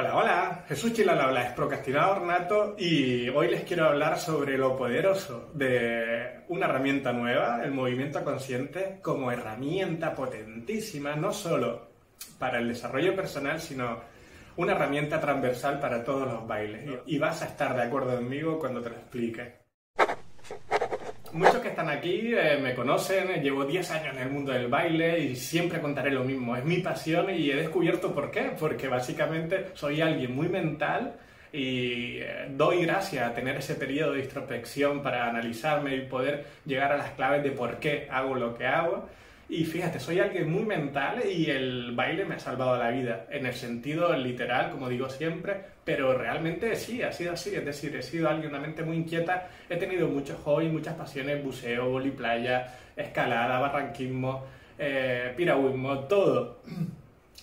Hola, hola, Jesús Chilal habla, es procrastinador nato y hoy les quiero hablar sobre lo poderoso de una herramienta nueva, el movimiento consciente, como herramienta potentísima, no solo para el desarrollo personal, sino una herramienta transversal para todos los bailes. Y vas a estar de acuerdo conmigo cuando te lo explique. Muchos que están aquí eh, me conocen, llevo 10 años en el mundo del baile y siempre contaré lo mismo. Es mi pasión y he descubierto por qué. Porque básicamente soy alguien muy mental y eh, doy gracias a tener ese periodo de introspección para analizarme y poder llegar a las claves de por qué hago lo que hago. Y fíjate, soy alguien muy mental y el baile me ha salvado la vida, en el sentido literal, como digo siempre, pero realmente sí, ha sido así, es decir, he sido alguien, una mente muy inquieta, he tenido muchos hobbies, muchas pasiones, buceo, playa, escalada, barranquismo, eh, piragüismo, todo.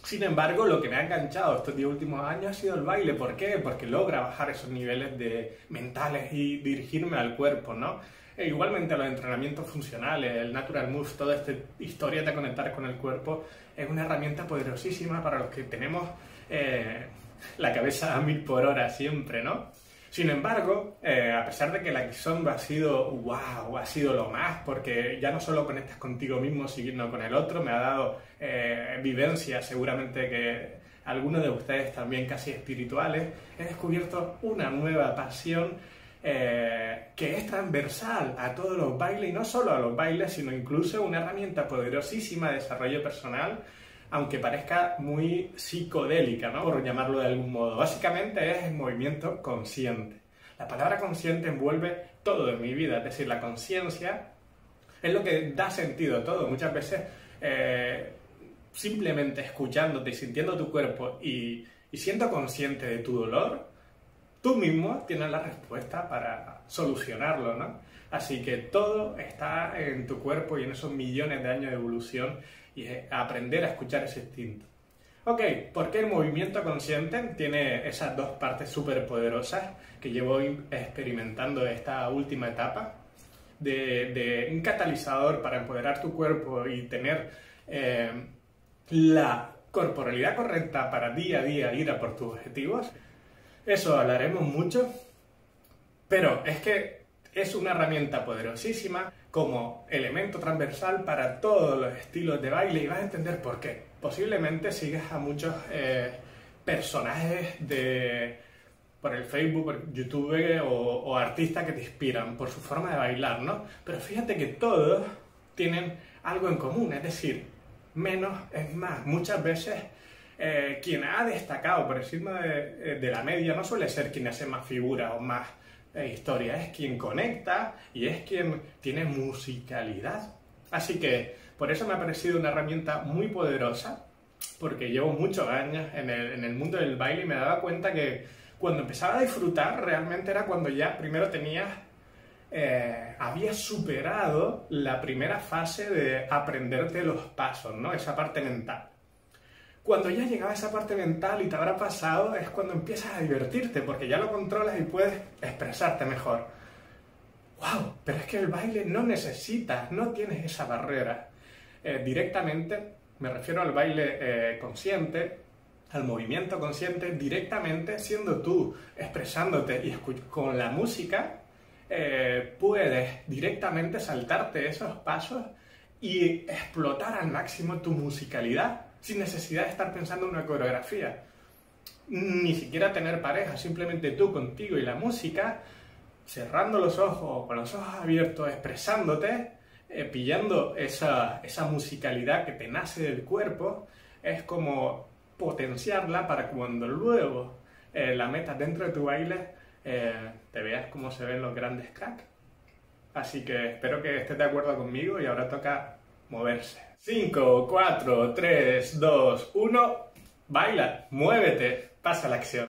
Sin embargo, lo que me ha enganchado estos 10 últimos años ha sido el baile. ¿Por qué? Porque logra bajar esos niveles de mentales y dirigirme al cuerpo, ¿no? E igualmente los entrenamientos funcionales, el Natural Moves, toda esta historia de conectar con el cuerpo es una herramienta poderosísima para los que tenemos eh, la cabeza a mil por hora siempre, ¿no? Sin embargo, eh, a pesar de que la Kizomba ha sido wow, ha sido lo más, porque ya no solo conectas contigo mismo, sino con el otro, me ha dado eh, vivencia, seguramente que algunos de ustedes también casi espirituales, he descubierto una nueva pasión eh, que es transversal a todos los bailes y no solo a los bailes, sino incluso una herramienta poderosísima de desarrollo personal, aunque parezca muy psicodélica, ¿no? por llamarlo de algún modo. Básicamente es el movimiento consciente. La palabra consciente envuelve todo en mi vida, es decir, la conciencia es lo que da sentido a todo. Muchas veces eh, simplemente escuchándote y sintiendo tu cuerpo y siendo consciente de tu dolor, tú mismo tienes la respuesta para solucionarlo, ¿no? Así que todo está en tu cuerpo y en esos millones de años de evolución y aprender a escuchar ese instinto. Ok, ¿por qué el movimiento consciente tiene esas dos partes súper poderosas que llevo experimentando esta última etapa? De, un catalizador para empoderar tu cuerpo y tener eh, la corporalidad correcta para día a día ir a por tus objetivos. Eso hablaremos mucho, pero es que es una herramienta poderosísima como elemento transversal para todos los estilos de baile y vas a entender por qué. Posiblemente sigas a muchos eh, personajes de por el Facebook, por YouTube o, o, artistas que te inspiran por su forma de bailar, ¿no? Pero fíjate que todos tienen algo en común, es decir, menos es más. Muchas veces eh, quien ha destacado por encima de, de, la media no suele ser quien hace más figuras o más eh, historia, es quien conecta y es quien tiene musicalidad. Así que por eso me ha parecido una herramienta muy poderosa, porque llevo muchos años en el, en el mundo del baile y me daba cuenta que cuando empezaba a disfrutar realmente era cuando ya primero tenías eh, había superado la primera fase de aprenderte los pasos, ¿no? Esa parte mental. Cuando ya llegaba esa parte mental y te habrá pasado, es cuando empiezas a divertirte, porque ya lo controlas y puedes expresarte mejor. ¡Wow! Pero es que el baile no necesitas, no tienes esa barrera. Eh, directamente, me refiero al baile eh, consciente, al movimiento consciente, directamente siendo tú, expresándote y con la música, eh, puedes directamente saltarte esos pasos y explotar al máximo tu musicalidad sin necesidad de estar pensando en una coreografía. Ni siquiera tener pareja, simplemente tú contigo y la música, cerrando los ojos, con los ojos abiertos, expresándote, eh, pillando esa, esa musicalidad que te nace del cuerpo, es como potenciarla para cuando luego eh, la metas dentro de tu baile, eh, te veas cómo se ven los grandes cracks. Así que espero que estés de acuerdo conmigo y ahora toca moverse. 5, 4, 3, 2, 1. Baila, muévete, pasa la acción.